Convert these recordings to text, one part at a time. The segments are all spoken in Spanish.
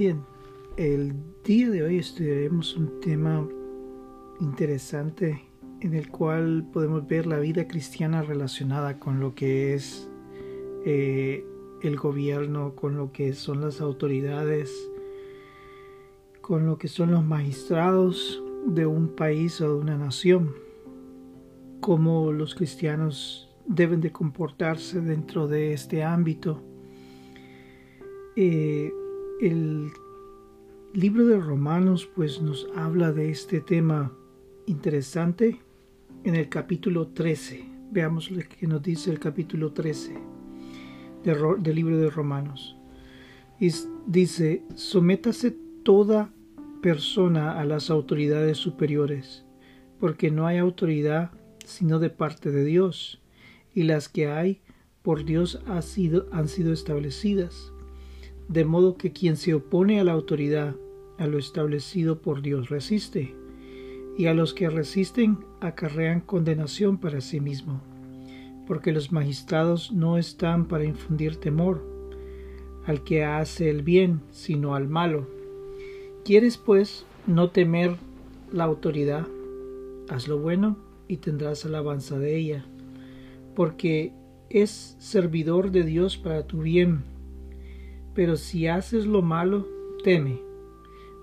Bien, el día de hoy estudiaremos un tema interesante en el cual podemos ver la vida cristiana relacionada con lo que es eh, el gobierno, con lo que son las autoridades, con lo que son los magistrados de un país o de una nación, cómo los cristianos deben de comportarse dentro de este ámbito. Eh, el libro de Romanos pues nos habla de este tema interesante en el capítulo 13. Veamos lo que nos dice el capítulo 13 del libro de Romanos. Y dice, sométase toda persona a las autoridades superiores, porque no hay autoridad sino de parte de Dios, y las que hay por Dios han sido, han sido establecidas. De modo que quien se opone a la autoridad, a lo establecido por Dios, resiste, y a los que resisten acarrean condenación para sí mismo, porque los magistrados no están para infundir temor al que hace el bien, sino al malo. ¿Quieres pues no temer la autoridad? Haz lo bueno y tendrás alabanza de ella, porque es servidor de Dios para tu bien. Pero si haces lo malo, teme,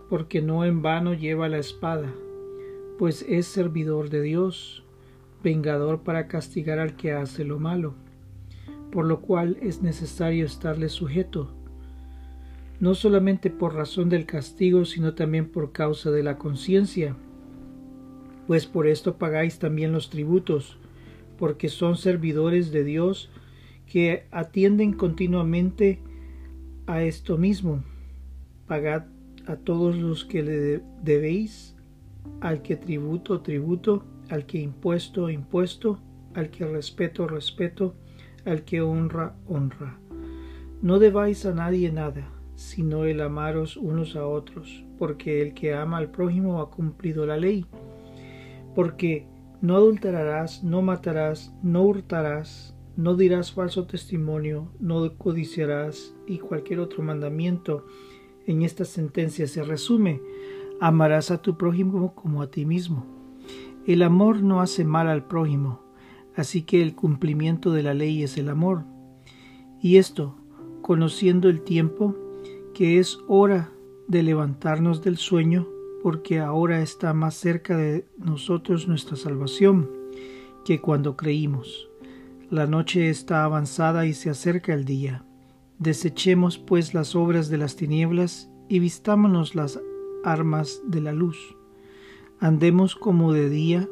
porque no en vano lleva la espada pues es servidor de Dios, vengador para castigar al que hace lo malo, por lo cual es necesario estarle sujeto, no solamente por razón del castigo, sino también por causa de la conciencia, pues por esto pagáis también los tributos, porque son servidores de Dios que atienden continuamente a esto mismo. Pagad a todos los que le debéis al que tributo, tributo, al que impuesto, impuesto, al que respeto, respeto, al que honra, honra. No debáis a nadie nada, sino el amaros unos a otros, porque el que ama al prójimo ha cumplido la ley. Porque no adulterarás, no matarás, no hurtarás, no dirás falso testimonio, no codiciarás y cualquier otro mandamiento en esta sentencia se resume Amarás a tu prójimo como a ti mismo. El amor no hace mal al prójimo, así que el cumplimiento de la ley es el amor. Y esto, conociendo el tiempo, que es hora de levantarnos del sueño, porque ahora está más cerca de nosotros nuestra salvación que cuando creímos. La noche está avanzada y se acerca el día. Desechemos pues las obras de las tinieblas y vistámonos las armas de la luz. Andemos como de día,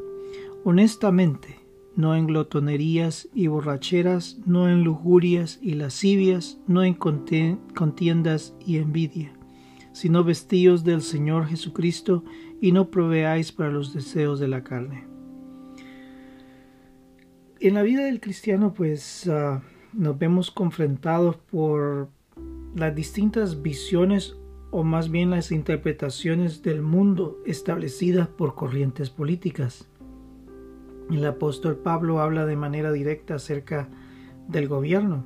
honestamente, no en glotonerías y borracheras, no en lujurias y lascivias, no en contiendas y envidia, sino vestidos del Señor Jesucristo y no proveáis para los deseos de la carne. En la vida del cristiano, pues ah, nos vemos confrontados por las distintas visiones o más bien las interpretaciones del mundo establecidas por corrientes políticas. El apóstol Pablo habla de manera directa acerca del gobierno.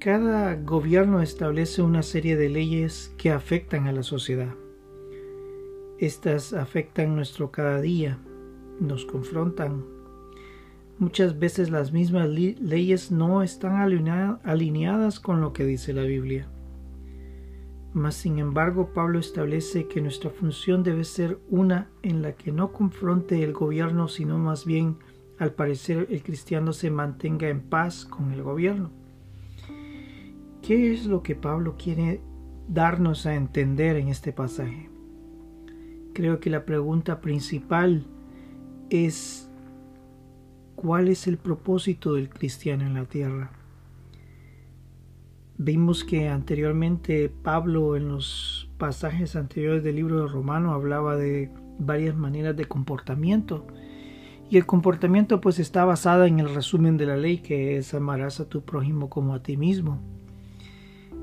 Cada gobierno establece una serie de leyes que afectan a la sociedad. Estas afectan nuestro cada día, nos confrontan. Muchas veces las mismas leyes no están alineadas con lo que dice la Biblia. Mas sin embargo, Pablo establece que nuestra función debe ser una en la que no confronte el gobierno, sino más bien, al parecer, el cristiano se mantenga en paz con el gobierno. ¿Qué es lo que Pablo quiere darnos a entender en este pasaje? Creo que la pregunta principal es ¿cuál es el propósito del cristiano en la tierra? Vimos que anteriormente Pablo en los pasajes anteriores del libro de Romano hablaba de varias maneras de comportamiento. Y el comportamiento pues está basado en el resumen de la ley que es amarás a tu prójimo como a ti mismo.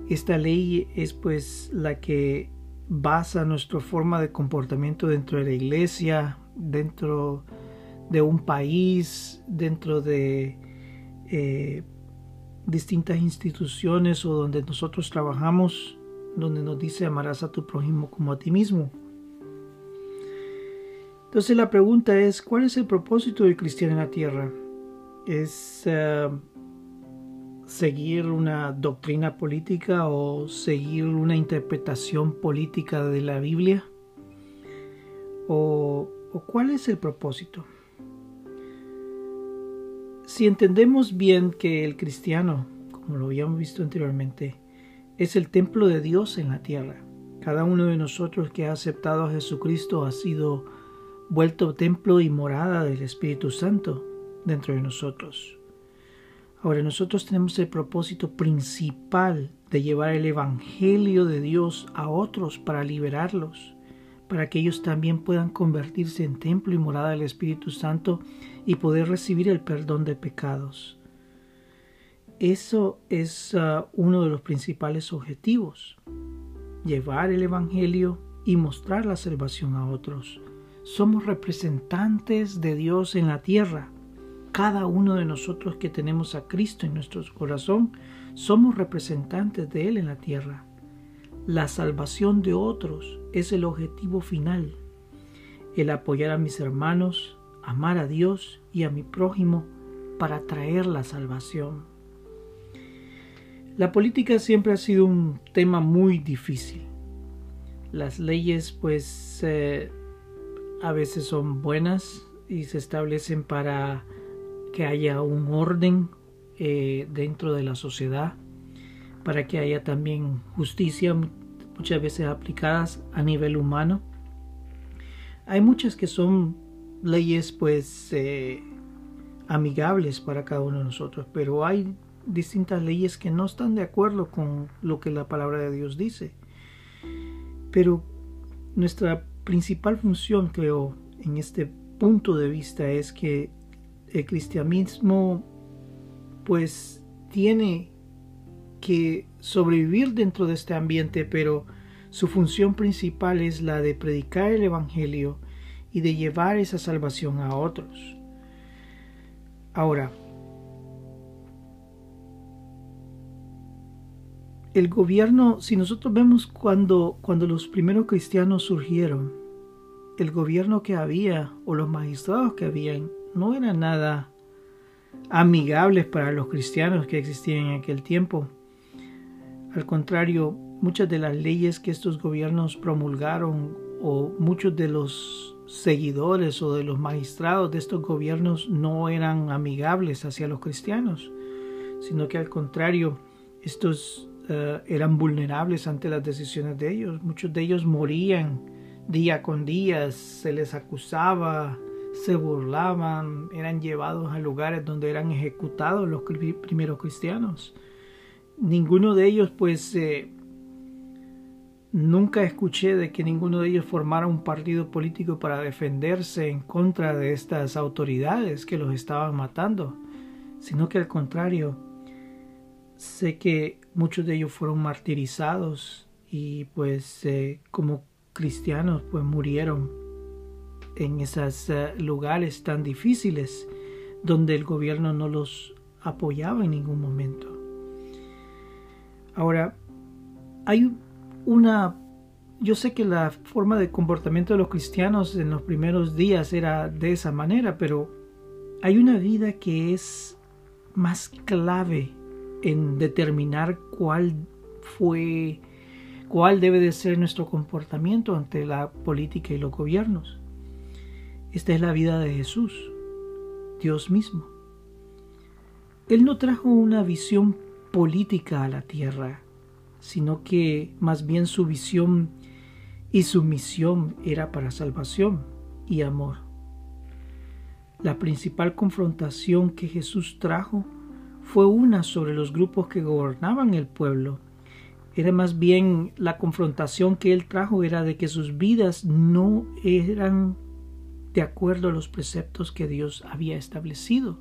Esta ley es pues la que basa nuestra forma de comportamiento dentro de la iglesia, dentro de un país, dentro de eh, distintas instituciones o donde nosotros trabajamos donde nos dice amarás a tu prójimo como a ti mismo. Entonces la pregunta es, ¿cuál es el propósito del cristiano en la tierra? ¿Es eh, seguir una doctrina política o seguir una interpretación política de la Biblia? ¿O, o cuál es el propósito? Si entendemos bien que el cristiano, como lo habíamos visto anteriormente, es el templo de Dios en la tierra, cada uno de nosotros que ha aceptado a Jesucristo ha sido vuelto templo y morada del Espíritu Santo dentro de nosotros. Ahora nosotros tenemos el propósito principal de llevar el Evangelio de Dios a otros para liberarlos, para que ellos también puedan convertirse en templo y morada del Espíritu Santo y poder recibir el perdón de pecados. Eso es uh, uno de los principales objetivos, llevar el Evangelio y mostrar la salvación a otros. Somos representantes de Dios en la tierra. Cada uno de nosotros que tenemos a Cristo en nuestro corazón, somos representantes de Él en la tierra. La salvación de otros es el objetivo final. El apoyar a mis hermanos, amar a Dios y a mi prójimo para traer la salvación. La política siempre ha sido un tema muy difícil. Las leyes pues eh, a veces son buenas y se establecen para que haya un orden eh, dentro de la sociedad, para que haya también justicia muchas veces aplicadas a nivel humano. Hay muchas que son leyes pues eh, amigables para cada uno de nosotros, pero hay distintas leyes que no están de acuerdo con lo que la palabra de Dios dice. Pero nuestra principal función, creo, en este punto de vista es que el cristianismo pues tiene que sobrevivir dentro de este ambiente, pero su función principal es la de predicar el Evangelio y de llevar esa salvación a otros. Ahora, el gobierno, si nosotros vemos cuando, cuando los primeros cristianos surgieron, el gobierno que había o los magistrados que habían no eran nada amigables para los cristianos que existían en aquel tiempo. Al contrario, muchas de las leyes que estos gobiernos promulgaron o muchos de los seguidores o de los magistrados de estos gobiernos no eran amigables hacia los cristianos, sino que al contrario, estos eh, eran vulnerables ante las decisiones de ellos. Muchos de ellos morían día con día, se les acusaba, se burlaban, eran llevados a lugares donde eran ejecutados los primeros cristianos. Ninguno de ellos pues eh, Nunca escuché de que ninguno de ellos formara un partido político para defenderse en contra de estas autoridades que los estaban matando, sino que al contrario, sé que muchos de ellos fueron martirizados y pues eh, como cristianos pues murieron en esos eh, lugares tan difíciles donde el gobierno no los apoyaba en ningún momento. Ahora, hay una... Yo sé que la forma de comportamiento de los cristianos en los primeros días era de esa manera, pero hay una vida que es más clave en determinar cuál fue, cuál debe de ser nuestro comportamiento ante la política y los gobiernos. Esta es la vida de Jesús, Dios mismo. Él no trajo una visión política a la tierra, sino que más bien su visión y su misión era para salvación y amor. La principal confrontación que Jesús trajo fue una sobre los grupos que gobernaban el pueblo. Era más bien la confrontación que él trajo era de que sus vidas no eran de acuerdo a los preceptos que Dios había establecido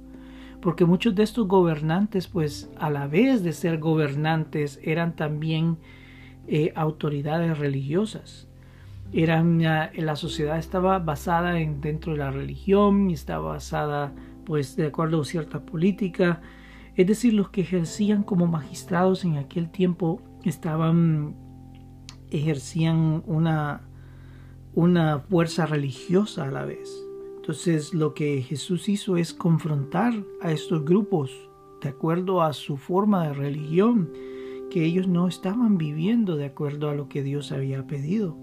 porque muchos de estos gobernantes, pues a la vez de ser gobernantes, eran también eh, autoridades religiosas. Eran, la sociedad estaba basada en, dentro de la religión, estaba basada pues de acuerdo a cierta política, es decir, los que ejercían como magistrados en aquel tiempo estaban ejercían una, una fuerza religiosa a la vez. Entonces lo que Jesús hizo es confrontar a estos grupos de acuerdo a su forma de religión, que ellos no estaban viviendo de acuerdo a lo que Dios había pedido.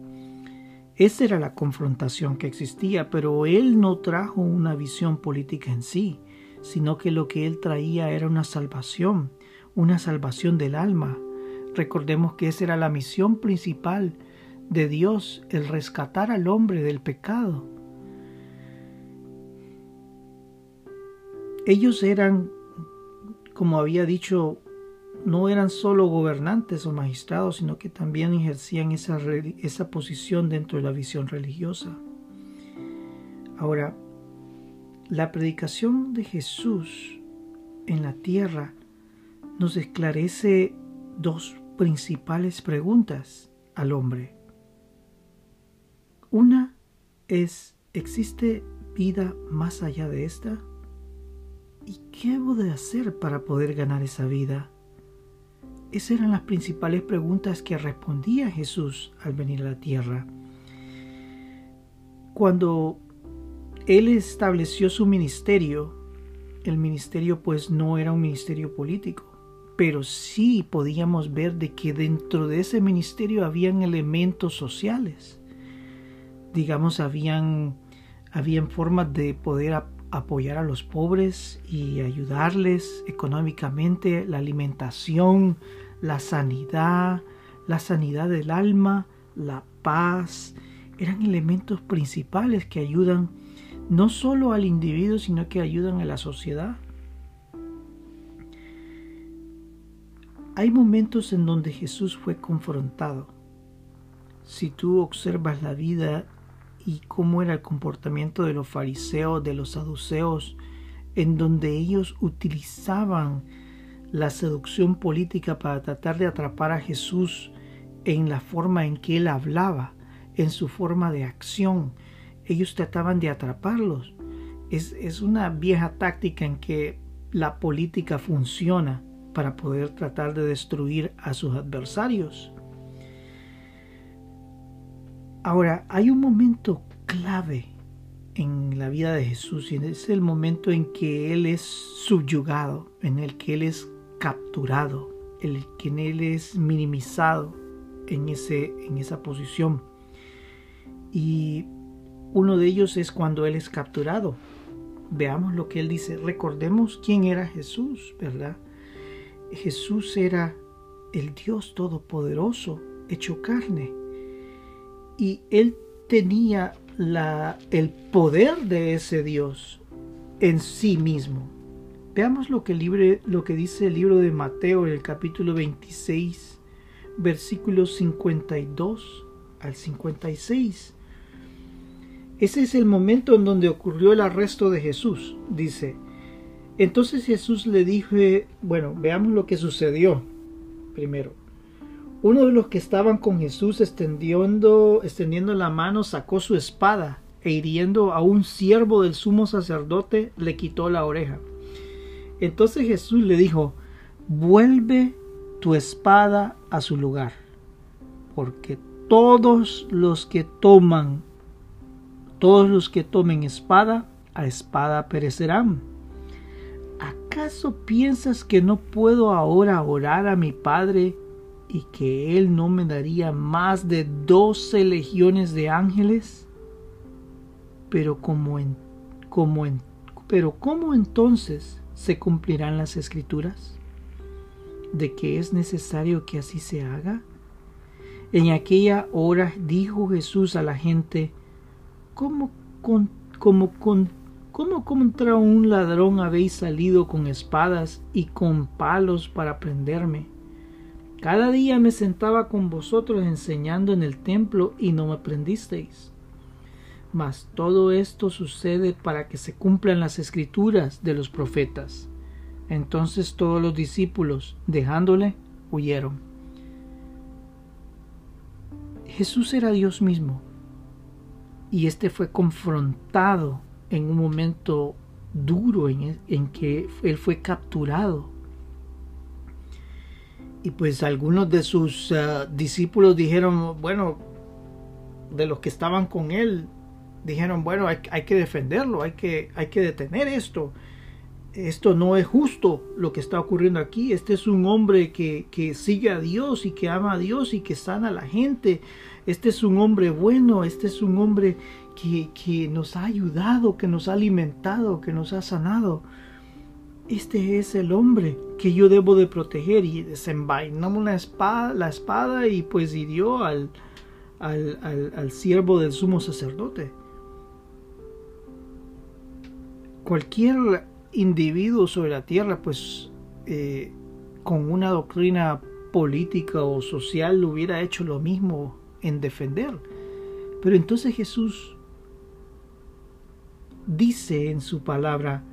Esa era la confrontación que existía, pero él no trajo una visión política en sí, sino que lo que él traía era una salvación, una salvación del alma. Recordemos que esa era la misión principal de Dios, el rescatar al hombre del pecado. Ellos eran, como había dicho no eran solo gobernantes o magistrados, sino que también ejercían esa, esa posición dentro de la visión religiosa. Ahora, la predicación de Jesús en la tierra nos esclarece dos principales preguntas al hombre. Una es, ¿existe vida más allá de esta? ¿Y qué hebo de hacer para poder ganar esa vida? Esas eran las principales preguntas que respondía Jesús al venir a la tierra. Cuando Él estableció su ministerio, el ministerio pues no era un ministerio político, pero sí podíamos ver de que dentro de ese ministerio habían elementos sociales. Digamos, habían, habían formas de poder apoyar a los pobres y ayudarles económicamente, la alimentación, la sanidad, la sanidad del alma, la paz, eran elementos principales que ayudan no solo al individuo, sino que ayudan a la sociedad. Hay momentos en donde Jesús fue confrontado. Si tú observas la vida y cómo era el comportamiento de los fariseos, de los saduceos, en donde ellos utilizaban la seducción política para tratar de atrapar a Jesús en la forma en que él hablaba, en su forma de acción. Ellos trataban de atraparlos. Es, es una vieja táctica en que la política funciona para poder tratar de destruir a sus adversarios. Ahora, hay un momento clave en la vida de Jesús y es el momento en que Él es subyugado, en el que Él es capturado, el que en él es minimizado en, ese, en esa posición. Y uno de ellos es cuando él es capturado. Veamos lo que él dice. Recordemos quién era Jesús, ¿verdad? Jesús era el Dios Todopoderoso, hecho carne. Y él tenía la, el poder de ese Dios en sí mismo. Veamos lo que, lo que dice el libro de Mateo en el capítulo 26, versículos 52 al 56. Ese es el momento en donde ocurrió el arresto de Jesús. Dice, entonces Jesús le dijo, bueno, veamos lo que sucedió primero. Uno de los que estaban con Jesús extendiendo, extendiendo la mano sacó su espada e hiriendo a un siervo del sumo sacerdote le quitó la oreja. Entonces Jesús le dijo, vuelve tu espada a su lugar, porque todos los que toman, todos los que tomen espada, a espada perecerán. ¿Acaso piensas que no puedo ahora orar a mi Padre y que Él no me daría más de doce legiones de ángeles? Pero como en, como en, pero ¿cómo entonces se cumplirán las escrituras? ¿De que es necesario que así se haga? En aquella hora dijo Jesús a la gente, ¿cómo, con, como con, ¿cómo contra un ladrón habéis salido con espadas y con palos para prenderme? Cada día me sentaba con vosotros enseñando en el templo y no me prendisteis. Mas todo esto sucede para que se cumplan las escrituras de los profetas. Entonces todos los discípulos, dejándole, huyeron. Jesús era Dios mismo, y éste fue confrontado en un momento duro en, en que él fue capturado. Y pues algunos de sus uh, discípulos dijeron, bueno, de los que estaban con él, dijeron, bueno, hay, hay, que defenderlo, hay que, hay que detener esto. Esto no es justo lo que está ocurriendo aquí. Este es un hombre que, que sigue a Dios y que ama a Dios y que sana a la gente. Este es un hombre bueno, este es un hombre que, que nos ha ayudado, que nos ha alimentado, que nos ha sanado este es el hombre que yo debo de proteger y desenvainó una espada, la espada y pues hirió al, al, al, siervo del sumo sacerdote. Cualquier individuo sobre la tierra pues eh, con una doctrina política o social hubiera hecho lo mismo en defender. Pero entonces Jesús dice en su palabra,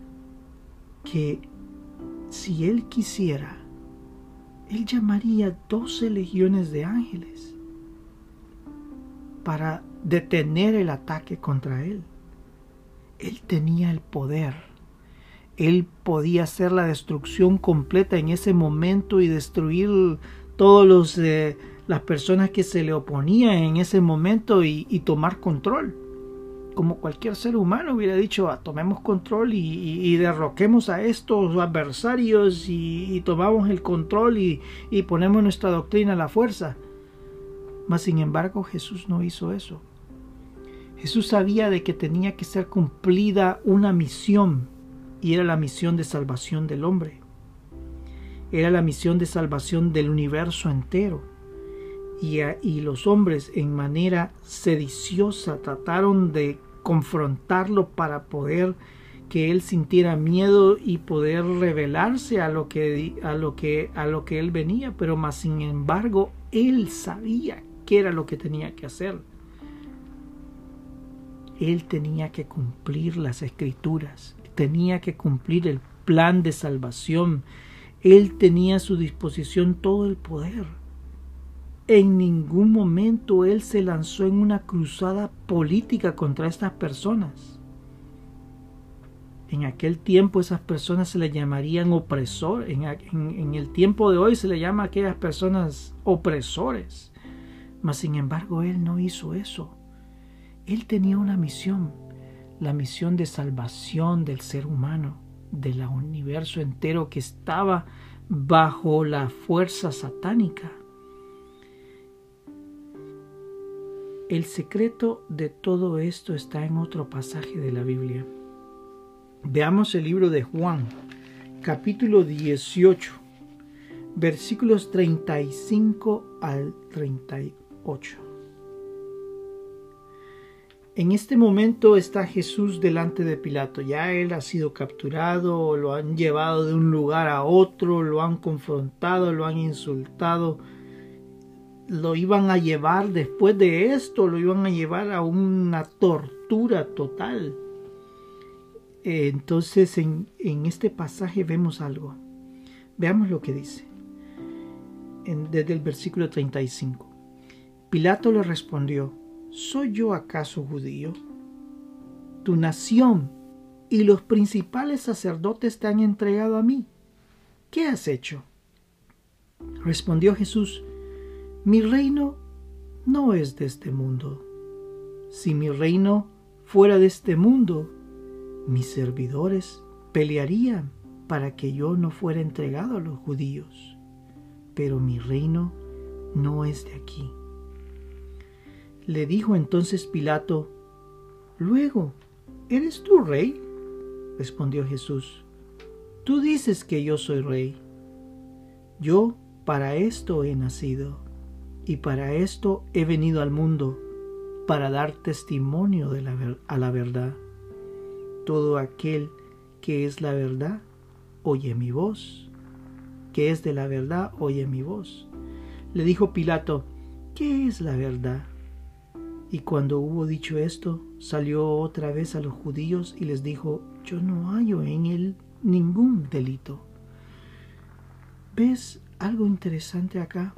que si él quisiera, él llamaría doce legiones de ángeles para detener el ataque contra él. Él tenía el poder. Él podía hacer la destrucción completa en ese momento y destruir todos los eh, las personas que se le oponían en ese momento y tomar control como cualquier ser humano hubiera dicho, ah, tomemos control y, derroquemos a estos adversarios y, tomamos el control y, ponemos nuestra doctrina a la fuerza. Mas sin embargo Jesús no hizo eso. Jesús sabía de que tenía que ser cumplida una misión y era la misión de salvación del hombre. Era la misión de salvación del universo entero. Y, los hombres en manera sediciosa trataron de confrontarlo para poder que él sintiera miedo y poder revelarse a lo que a lo que a lo que él venía, pero más sin embargo él sabía qué era lo que tenía que hacer. Él tenía que cumplir las escrituras, tenía que cumplir el plan de salvación. Él tenía a su disposición todo el poder. En ningún momento él se lanzó en una cruzada política contra estas personas. En aquel tiempo esas personas se le llamarían opresores. En, el tiempo de hoy se le llama a aquellas personas opresores. Mas sin embargo él no hizo eso. Él tenía una misión, la misión de salvación del ser humano, del universo entero que estaba bajo la fuerza satánica. El secreto de todo esto está en otro pasaje de la Biblia. Veamos el libro de Juan, capítulo 18, versículos 35 al 38. En este momento está Jesús delante de Pilato. Ya él ha sido capturado, lo han llevado de un lugar a otro, lo han confrontado, lo han insultado lo iban a llevar después de esto, lo iban a llevar a una tortura total. Entonces en, este pasaje vemos algo. Veamos lo que dice desde el versículo 35. Pilato le respondió, ¿soy yo acaso judío? Tu nación y los principales sacerdotes te han entregado a mí. ¿Qué has hecho? Respondió Jesús, mi reino no es de este mundo. Si mi reino fuera de este mundo, mis servidores pelearían para que yo no fuera entregado a los judíos. Pero mi reino no es de aquí. Le dijo entonces Pilato, Luego, ¿eres tú rey? Respondió Jesús, Tú dices que yo soy rey. Yo para esto he nacido y para esto he venido al mundo, para dar testimonio de la a la verdad. Todo aquel que es la verdad, oye mi voz. Que es de la verdad, oye mi voz. Le dijo Pilato, ¿qué es la verdad? Y cuando hubo dicho esto, salió otra vez a los judíos y les dijo, yo no hallo en él ningún delito. ¿Ves algo interesante acá?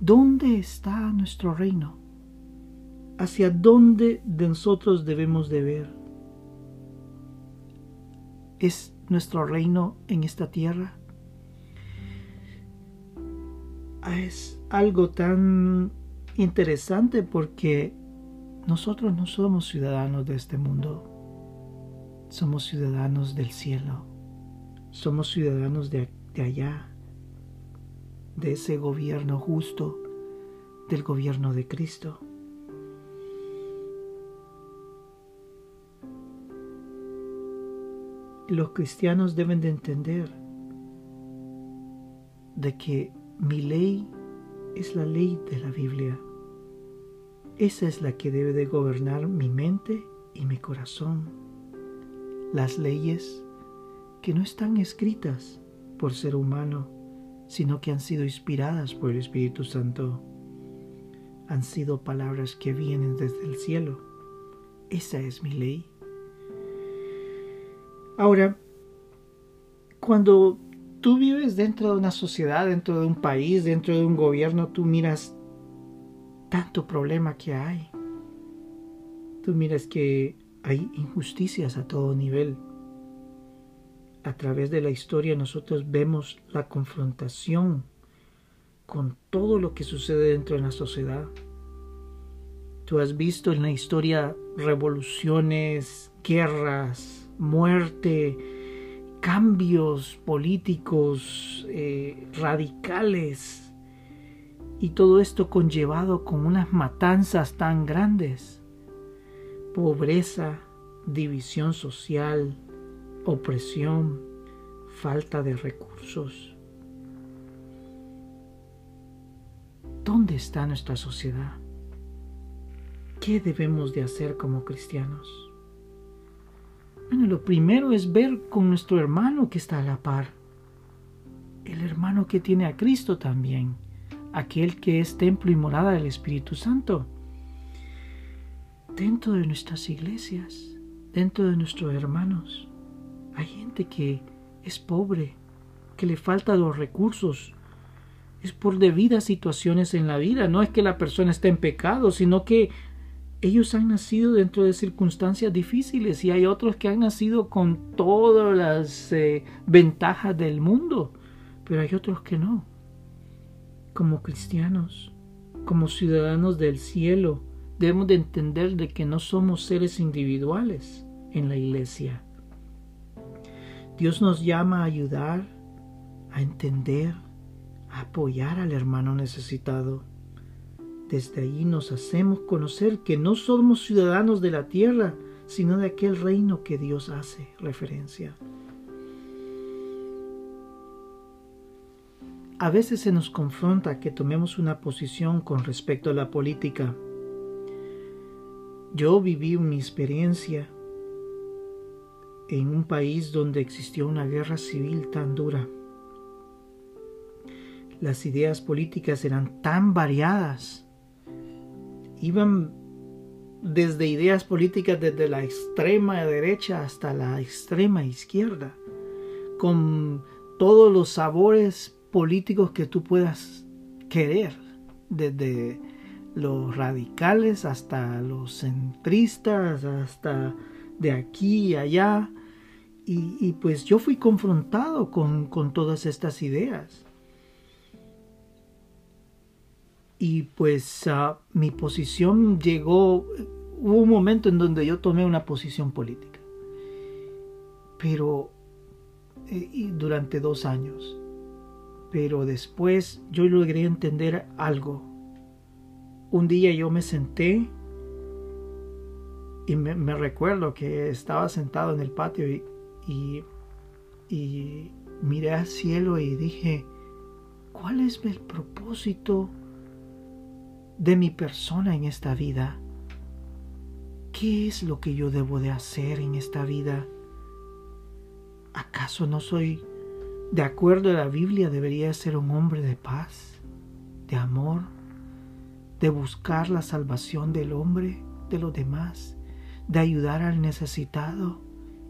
¿Dónde está nuestro reino? ¿Hacia dónde de nosotros debemos de ver? ¿Es nuestro reino en esta tierra? es algo tan interesante porque nosotros no somos ciudadanos de este mundo, somos ciudadanos del cielo, somos ciudadanos de, de allá, de ese gobierno justo, del gobierno de Cristo. Los cristianos deben de entender de que mi ley es la ley de la Biblia. Esa es la que debe de gobernar mi mente y mi corazón. Las leyes que no están escritas por ser humano, sino que han sido inspiradas por el Espíritu Santo. Han sido palabras que vienen desde el cielo. Esa es mi ley. Ahora, cuando tú vives dentro de una sociedad, dentro de un país, dentro de un gobierno, tú miras tanto problema que hay. Tú miras que hay injusticias a todo nivel. A través de la historia nosotros vemos la confrontación con todo lo que sucede dentro de la sociedad. Tú has visto en la historia revoluciones, guerras, muerte, cambios políticos eh, radicales y todo esto conllevado con unas matanzas tan grandes, pobreza, división social, opresión, falta de recursos. ¿Dónde está nuestra sociedad? ¿Qué debemos de hacer como cristianos? Bueno, lo primero es ver con nuestro hermano que está a la par. El hermano que tiene a Cristo también. Aquel que es templo y morada del Espíritu Santo. Dentro de nuestras iglesias, dentro de nuestros hermanos, hay gente que es pobre, que le falta los recursos. Es por debidas situaciones en la vida. No es que la persona esté en pecado, sino que ellos han nacido dentro de circunstancias difíciles y hay otros que han nacido con todas las eh, ventajas del mundo, pero hay otros que no. Como cristianos, como ciudadanos del cielo, debemos de entender de que no somos seres individuales en la iglesia. Dios nos llama a ayudar, a entender, a apoyar al hermano necesitado desde ahí nos hacemos conocer que no somos ciudadanos de la tierra, sino de aquel reino que Dios hace referencia. A veces se nos confronta que tomemos una posición con respecto a la política. Yo viví mi experiencia en un país donde existió una guerra civil tan dura. Las ideas políticas eran tan variadas iban desde ideas políticas desde la extrema derecha hasta la extrema izquierda, con todos los sabores políticos que tú puedas querer, desde los radicales hasta los centristas, hasta de aquí y allá. Y, pues yo fui confrontado con, con todas estas ideas. y pues ah, mi posición llegó, hubo un momento en donde yo tomé una posición política, pero eh, durante dos años, pero después yo logré entender algo. Un día yo me senté y me, recuerdo que estaba sentado en el patio y, y, miré al cielo y dije, ¿cuál es el propósito? de mi persona en esta vida. ¿Qué es lo que yo debo de hacer en esta vida? ¿Acaso no soy, de acuerdo a la Biblia, debería ser un hombre de paz, de amor, de buscar la salvación del hombre, de los demás, de ayudar al necesitado,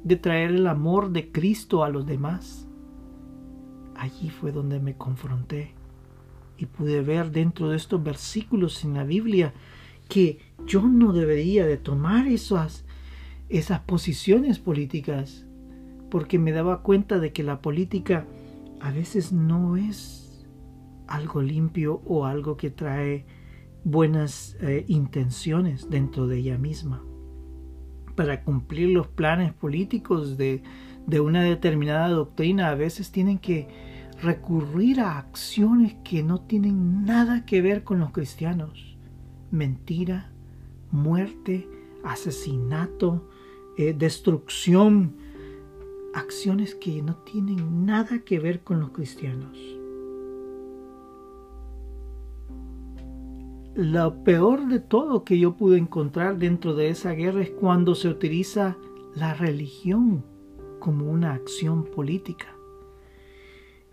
de traer el amor de Cristo a los demás? Allí fue donde me confronté y pude ver dentro de estos versículos en la Biblia que yo no debería de tomar esas, esas posiciones políticas porque me daba cuenta de que la política a veces no es algo limpio o algo que trae buenas eh, intenciones dentro de ella misma para cumplir los planes políticos de, de una determinada doctrina a veces tienen que recurrir a acciones que no tienen nada que ver con los cristianos. Mentira, muerte, asesinato, eh, destrucción, acciones que no tienen nada que ver con los cristianos. Lo peor de todo que yo pude encontrar dentro de esa guerra es cuando se utiliza la religión como una acción política.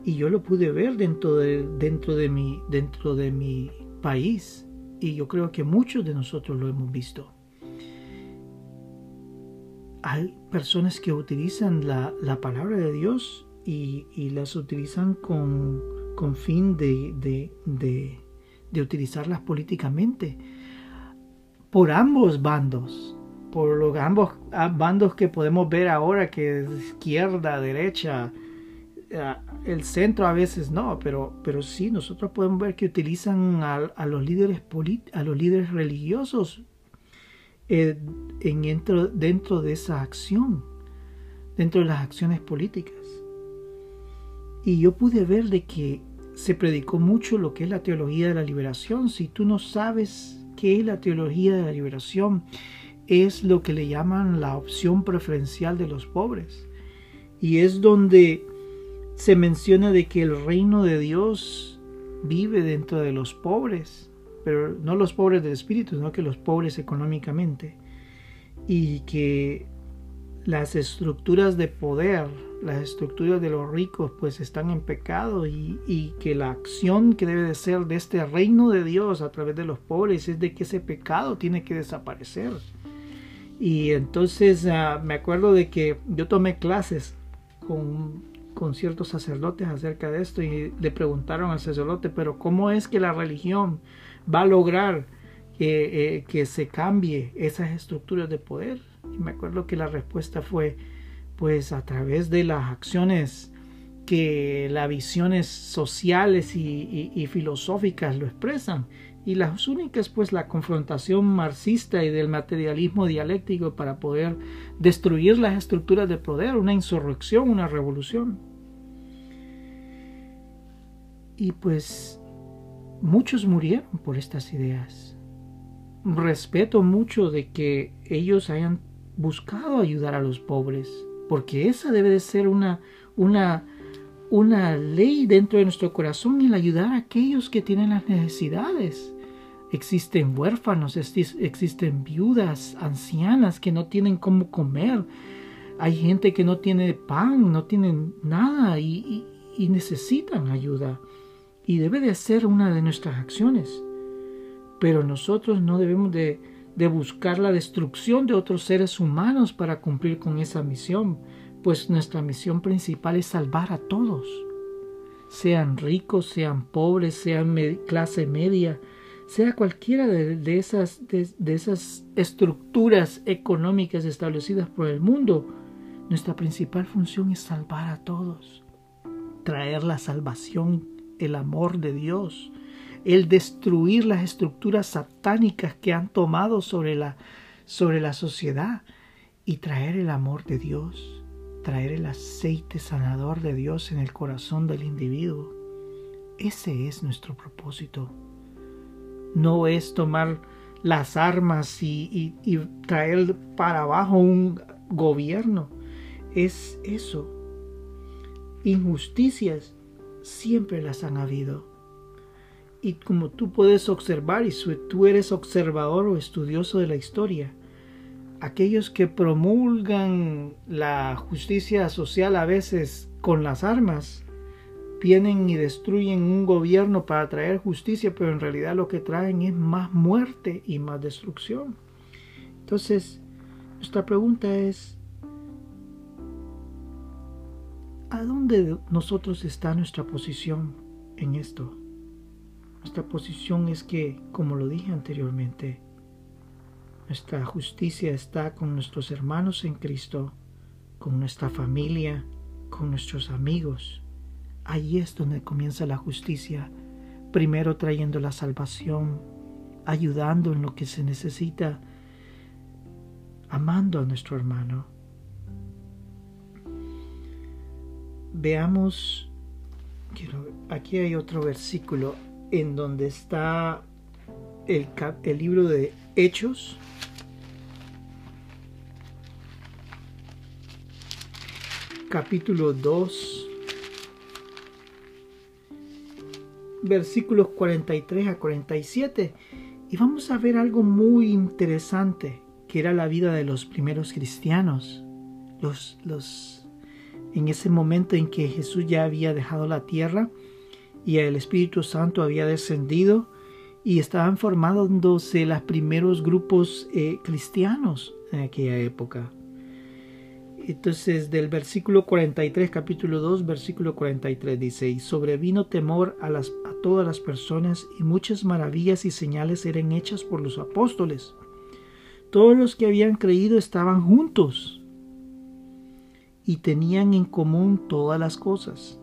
Y yo lo pude ver dentro de, dentro de, mi, dentro de mi país. Y yo creo que muchos de nosotros lo hemos visto. Hay personas que utilizan la, palabra de Dios y, las utilizan con, con fin de, de utilizarlas políticamente por ambos bandos por los ambos bandos que podemos ver ahora, que es izquierda, derecha, eh, el centro a veces no, pero, pero sí, nosotros podemos ver que utilizan a, los, líderes a los líderes religiosos eh, en, dentro, dentro de esa acción, dentro de las acciones políticas. Y yo pude ver de que se predicó mucho lo que es la teología de la liberación. Si tú no sabes qué es la teología de la liberación, es lo que le llaman la opción preferencial de los pobres. Y es donde se menciona de que el reino de Dios vive dentro de los pobres, pero no los pobres del espíritu, sino que los pobres económicamente. Y que las estructuras de poder, las estructuras de los ricos, pues están en pecado y, y, que la acción que debe de ser de este reino de Dios a través de los pobres es de que ese pecado tiene que desaparecer. Y entonces ah, me acuerdo de que yo tomé clases con, con ciertos sacerdotes acerca de esto y le preguntaron al sacerdote, pero ¿cómo es que la religión va a lograr que, eh, que se cambie esas estructuras de poder? Y me acuerdo que la respuesta fue, pues a través de las acciones que las visiones sociales y filosóficas lo expresan y las únicas pues la confrontación marxista y del materialismo dialéctico para poder destruir las estructuras de poder, una insurrección, una revolución. Y pues muchos murieron por estas ideas. Respeto mucho de que ellos hayan buscado ayudar a los pobres, porque esa debe de ser una, una, una ley dentro de nuestro corazón, el ayudar a aquellos que tienen las necesidades Existen huérfanos, existen viudas, ancianas que no tienen cómo comer. Hay gente que no tiene pan, no tienen nada y, necesitan ayuda. Y debe de ser una de nuestras acciones. Pero nosotros no debemos de, de buscar la destrucción de otros seres humanos para cumplir con esa misión, pues nuestra misión principal es salvar a todos, sean ricos, sean pobres, sean clase media, sea cualquiera de, esas, de, esas estructuras económicas establecidas por el mundo, nuestra principal función es salvar a todos, traer la salvación, el amor de Dios, el destruir las estructuras satánicas que han tomado sobre la, sobre la sociedad y traer el amor de Dios, traer el aceite sanador de Dios en el corazón del individuo. Ese es nuestro propósito no es tomar las armas y, traer para abajo un gobierno. Es eso. Injusticias siempre las han habido. Y como tú puedes observar, y tú eres observador o estudioso de la historia, aquellos que promulgan la justicia social a veces con las armas, vienen y destruyen un gobierno para traer justicia, pero en realidad lo que traen es más muerte y más destrucción. Entonces, nuestra pregunta es, ¿a dónde nosotros está nuestra posición en esto? Nuestra posición es que, como lo dije anteriormente, nuestra justicia está con nuestros hermanos en Cristo, con nuestra familia, con nuestros amigos, Ahí es donde comienza la justicia. primero trayendo la salvación, ayudando en lo que se necesita, amando a nuestro hermano. Veamos, aquí hay otro versículo en donde está el, el libro de Hechos, capítulo 2, versículos 43 a 47. Y vamos a ver algo muy interesante, que era la vida de los primeros cristianos. Los, los, en ese momento en que Jesús ya había dejado la tierra y el Espíritu Santo había descendido y estaban formándose los primeros grupos eh, cristianos en aquella época. Entonces del versículo 43, capítulo 2, versículo 43 dice, y sobrevino temor a, las, a todas las personas y muchas maravillas y señales eran hechas por los apóstoles. Todos los que habían creído estaban juntos y tenían en común todas las cosas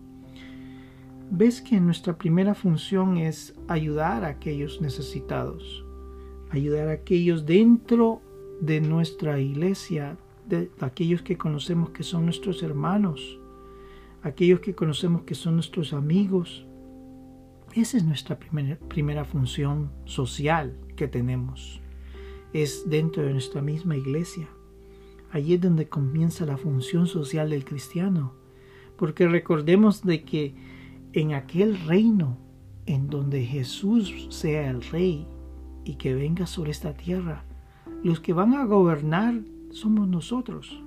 Ves que nuestra primera función es ayudar a aquellos necesitados, ayudar a aquellos dentro de nuestra iglesia de aquellos que conocemos que son nuestros hermanos, aquellos que conocemos que son nuestros amigos. Esa es nuestra primera, primera función social que tenemos. Es dentro de nuestra misma iglesia. Allí es donde comienza la función social del cristiano. Porque recordemos de que en aquel reino en donde Jesús sea el rey y que venga sobre esta tierra, los que van a gobernar somos nosotros.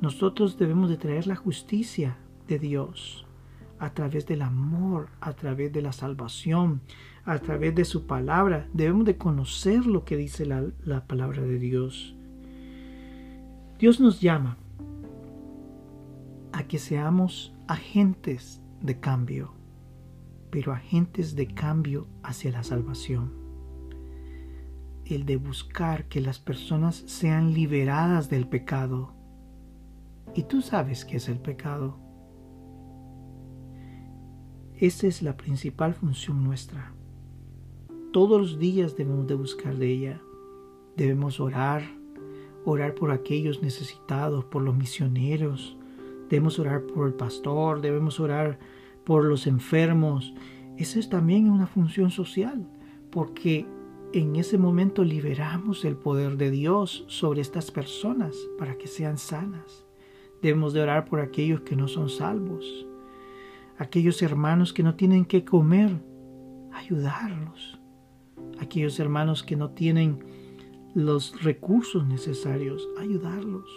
Nosotros debemos de traer la justicia de Dios a través del amor, a través de la salvación, a través de su palabra. Debemos de conocer lo que dice la, la palabra de Dios. Dios nos llama a que seamos agentes de cambio, pero agentes de cambio hacia la salvación el de buscar que las personas sean liberadas del pecado. Y tú sabes qué es el pecado. Esa es la principal función nuestra. Todos los días debemos de buscar de ella. Debemos orar, orar por aquellos necesitados, por los misioneros. Debemos orar por el pastor, debemos orar por los enfermos. Esa es también una función social, porque en ese momento liberamos el poder de Dios sobre estas personas para que sean sanas. Debemos de orar por aquellos que no son salvos, aquellos hermanos que no tienen que comer, ayudarlos, aquellos hermanos que no tienen los recursos necesarios, ayudarlos.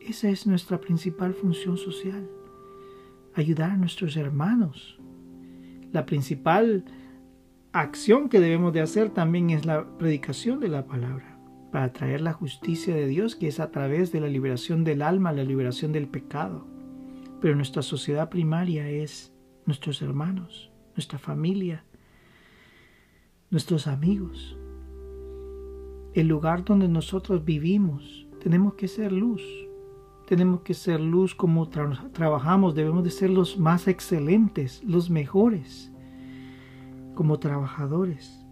Esa es nuestra principal función social, ayudar a nuestros hermanos. La principal acción que debemos de hacer también es la predicación de la palabra, para traer la justicia de Dios, que es a través de la liberación del alma, la liberación del pecado. Pero nuestra sociedad primaria es nuestros hermanos, nuestra familia, nuestros amigos. El lugar donde nosotros vivimos, tenemos que ser luz. Tenemos que ser luz como trabajamos, debemos de ser los más excelentes, los mejores como trabajadores.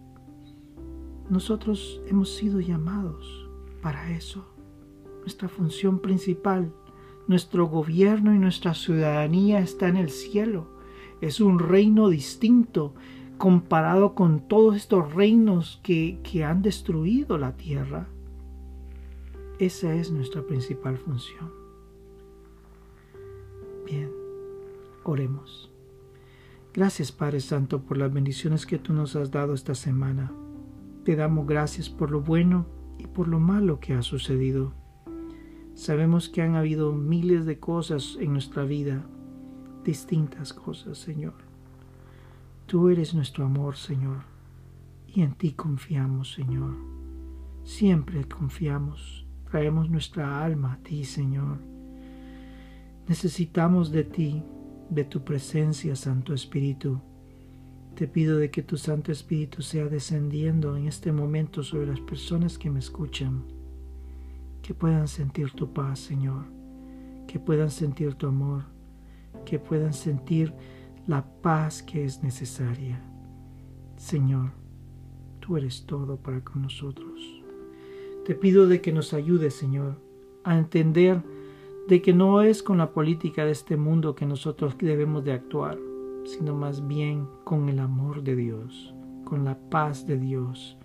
Nosotros hemos sido llamados para eso. Nuestra función principal, nuestro gobierno y nuestra ciudadanía está en el cielo. Es un reino distinto comparado con todos estos reinos que, que han destruido la tierra. Esa es nuestra principal función. Oremos. Gracias Padre Santo por las bendiciones que tú nos has dado esta semana. Te damos gracias por lo bueno y por lo malo que ha sucedido. Sabemos que han habido miles de cosas en nuestra vida, distintas cosas, Señor. Tú eres nuestro amor, Señor, y en ti confiamos, Señor. Siempre confiamos, traemos nuestra alma a ti, Señor. Necesitamos de ti, de tu presencia, Santo Espíritu. Te pido de que tu Santo Espíritu sea descendiendo en este momento sobre las personas que me escuchan, que puedan sentir tu paz, Señor, que puedan sentir tu amor, que puedan sentir la paz que es necesaria. Señor, tú eres todo para con nosotros. Te pido de que nos ayudes, Señor, a entender de que no es con la política de este mundo que nosotros debemos de actuar, sino más bien con el amor de Dios, con la paz de Dios,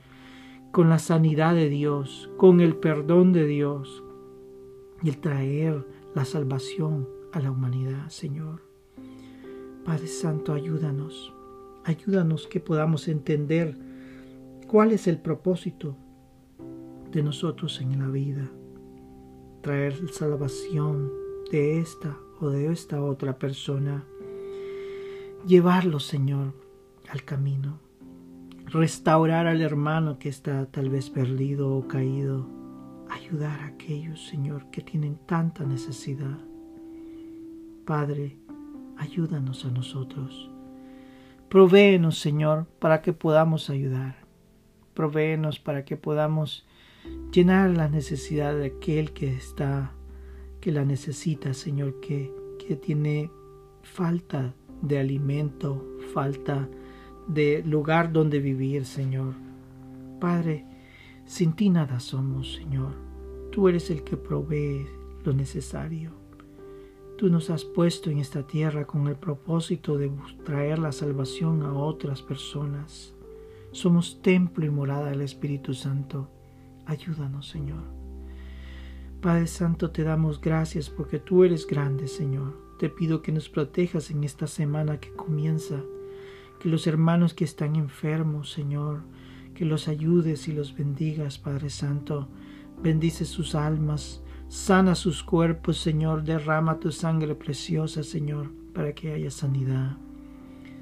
con la sanidad de Dios, con el perdón de Dios y el traer la salvación a la humanidad, Señor. Padre Santo, ayúdanos, ayúdanos que podamos entender cuál es el propósito de nosotros en la vida, traer salvación de esta o de esta otra persona, llevarlo, Señor, al camino, restaurar al hermano que está tal vez perdido o caído, ayudar a aquellos, Señor, que tienen tanta necesidad. Padre, ayúdanos a nosotros. Provéenos, Señor, para que podamos ayudar. Provéenos para que podamos llenar la necesidad de aquel que está, que la necesita, Señor, que, que tiene falta de alimento, falta de lugar donde vivir, Señor. Padre, sin ti nada somos, Señor. Tú eres el que provee lo necesario. Tú nos has puesto en esta tierra con el propósito de traer la salvación a otras personas. Somos templo y morada del Espíritu Santo. Ayúdanos, Señor. Padre Santo, te damos gracias porque tú eres grande, Señor. Te pido que nos protejas en esta semana que comienza, que los hermanos que están enfermos, Señor, que los ayudes y los bendigas, Padre Santo. Bendice sus almas, sana sus cuerpos, Señor. Derrama tu sangre preciosa, Señor, para que haya sanidad.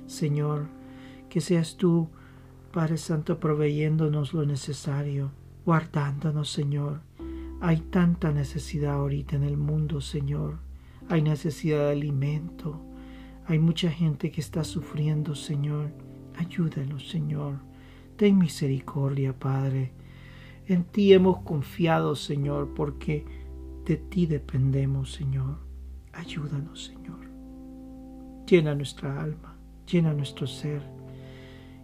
Señor, que seas tú, Padre Santo, proveyéndonos lo necesario guardándonos, Señor. Hay tanta necesidad ahorita en el mundo, Señor. Hay necesidad de alimento. Hay mucha gente que está sufriendo, Señor. Ayúdanos, Señor. Ten misericordia, Padre. En ti hemos confiado, Señor, porque de ti dependemos, Señor. Ayúdanos, Señor. Llena nuestra alma, llena nuestro ser,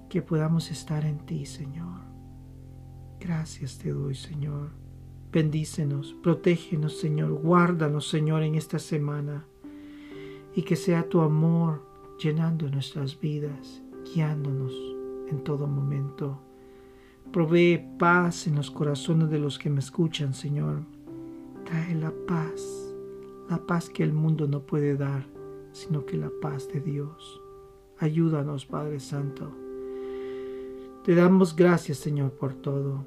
que podamos estar en ti, Señor. Gracias te doy, Señor. Bendícenos, protégenos, Señor. Guárdanos, Señor, en esta semana. Y que sea tu amor llenando nuestras vidas, guiándonos en todo momento. Provee paz en los corazones de los que me escuchan, Señor. Trae la paz, la paz que el mundo no puede dar, sino que la paz de Dios. Ayúdanos, Padre Santo. Te damos gracias, Señor, por todo.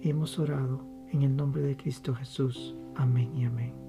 Hemos orado en el nombre de Cristo Jesús. Amén y amén.